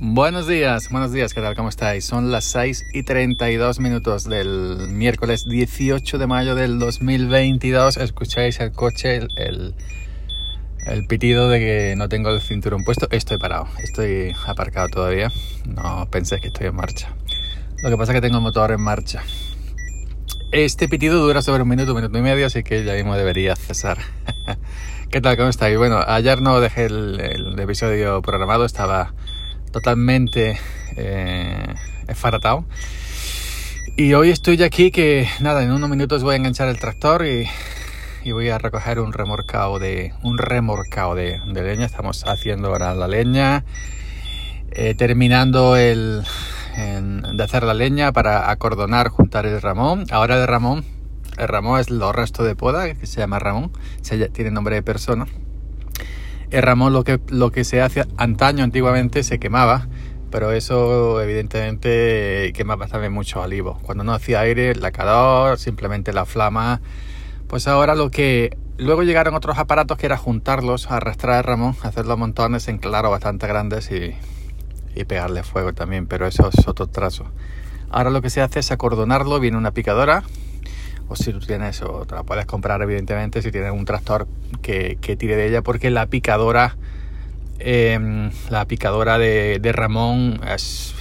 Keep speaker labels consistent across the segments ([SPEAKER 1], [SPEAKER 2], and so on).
[SPEAKER 1] Buenos días, buenos días, ¿qué tal? ¿Cómo estáis? Son las 6 y 32 minutos del miércoles 18 de mayo del 2022. Escucháis el coche, el, el, pitido de que no tengo el cinturón puesto. Estoy parado, estoy aparcado todavía. No penséis que estoy en marcha. Lo que pasa es que tengo el motor en marcha. Este pitido dura sobre un minuto, un minuto y medio, así que ya mismo debería cesar. ¿Qué tal? ¿Cómo estáis? Bueno, ayer no dejé el, el episodio programado, estaba totalmente eh. Y hoy estoy aquí que nada, en unos minutos voy a enganchar el tractor y, voy a recoger un remorcado de un remorcado de, leña. Estamos haciendo ahora la leña, eh, terminando el de hacer la leña para acordonar, juntar el ramón. Ahora el ramón, el ramón es lo resto de poda que se llama ramón, se, tiene nombre de persona el ramón lo que, lo que se hace antaño, antiguamente, se quemaba, pero eso evidentemente quemaba también mucho olivo. Cuando no hacía aire, la calor, simplemente la flama. Pues ahora lo que... Luego llegaron otros aparatos que era juntarlos, arrastrar el ramón, hacerlos montones en claro bastante grandes y, y pegarle fuego también, pero eso es otro trazo. Ahora lo que se hace es acordonarlo, viene una picadora, o si tú tienes, o te la puedes comprar evidentemente si tienes un tractor que, tire de ella, porque la picadora, em, la picadora de, Ramón es,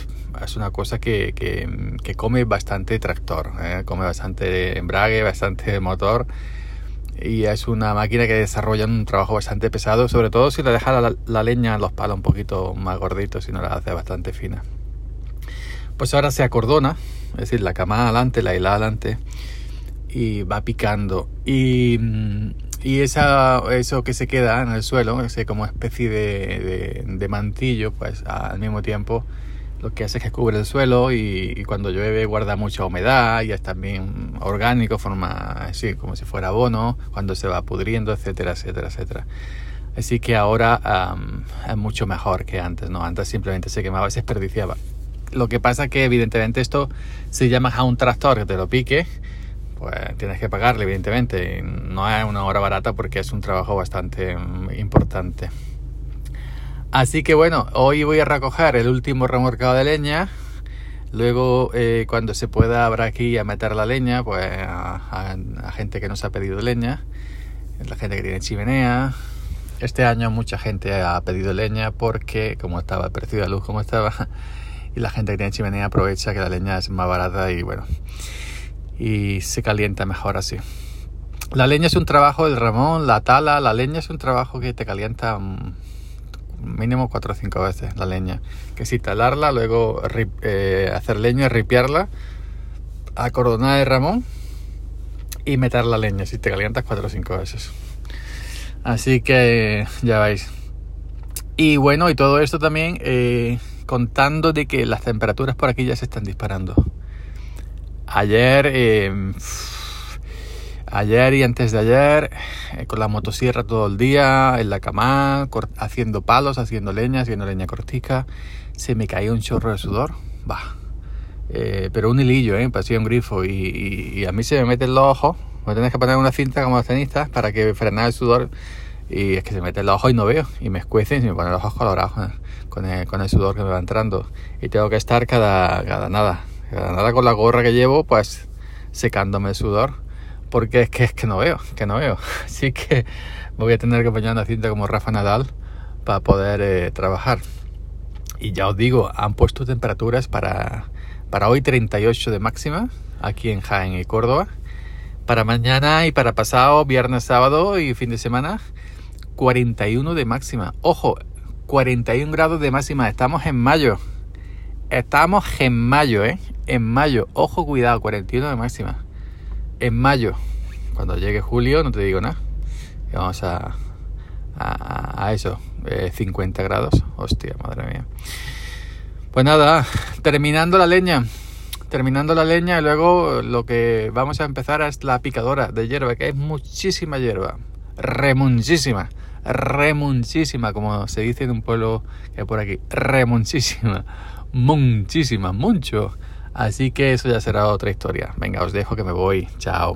[SPEAKER 1] es, una cosa que, que, come bastante tractor, ¿eh? come bastante embrague, bastante motor y es una máquina que desarrolla un trabajo bastante pesado, sobre todo si le deja la, leña, los palos un poquito más gorditos y no la hace bastante fina. Pues ahora se acordona, es decir, la cama adelante, la hilada adelante y va picando. Y, y esa, eso que se queda en el suelo, ese como especie de, de, mantillo, pues al mismo tiempo lo que hace es que cubre el suelo y, cuando llueve guarda mucha humedad y es también orgánico, forma así como si fuera abono, cuando se va pudriendo, etcétera, etcétera, etcétera. Así que ahora es mucho mejor que antes, ¿no? Antes simplemente se quemaba y se desperdiciaba. Lo que pasa que evidentemente esto se llama a un tractor que te lo pique pues tienes que pagarle, evidentemente. No es una hora barata porque es un trabajo bastante mm, importante. Así que bueno, hoy voy a recoger el último remorcado de leña. Luego, eh, cuando se pueda, habrá aquí a meter la leña, pues a, gente que nos ha pedido leña, la gente que tiene chimenea. Este año mucha gente ha pedido leña porque, como estaba el precio de luz como estaba, y la gente que tiene chimenea aprovecha que la leña es más barata y bueno y se calienta mejor así. La leña es un trabajo del ramón, la tala, la leña es un trabajo que te calienta mm, mínimo 4 o 5 veces la leña. Que si talarla, luego eh, hacer leña, ripiarla, acordonar el ramón y meter la leña si te calientas 4 o 5 veces. Así que ya veis. Y bueno, y todo esto también eh, contando de que las temperaturas por aquí ya se están disparando. Ayer, em, ayer y antes de ayer, eh, con la motosierra todo el día, en la cama, haciendo palos, haciendo leña, haciendo leña cortica, se me caía un chorro de sudor. Bah. Eh, pero un hilillo, ¿eh? Parecía un grifo. Y, a mí se me mete en los ojos. Me tienes que poner una cinta como los tenistas para que frenar el sudor. Y es que se mete en los ojos y no veo. Y me escuece y me ponen los ojos colorados con el, con el sudor que me va entrando. Y tengo que estar cada, cada nada, Nada con la gorra que llevo, pues secándome el sudor. Porque es que es que no veo, que no veo. Así que voy a tener que poner una cinta como Rafa Nadal para poder eh, trabajar. Y ya os digo, han puesto temperaturas para, para hoy 38 de máxima, aquí en Jaén y Córdoba. Para mañana y para pasado, viernes, sábado y fin de semana, 41 de máxima. Ojo, 41 grados de máxima. Estamos en mayo. Estamos en mayo, ¿eh? En mayo. Ojo, cuidado, 41 de máxima. En mayo. Cuando llegue julio, no te digo nada. vamos a, a, eso. 50 eh, grados. Hostia, madre mía. Pues nada, terminando la leña. Terminando la leña y luego lo que vamos a empezar es la picadora de hierba, que es muchísima hierba. Remuchísima. Remuchísima, como se dice en un pueblo que hay por aquí. Remuchísima muchísimas, mucho. Así que eso ya será otra historia. Venga, os dejo que me voy. Chao.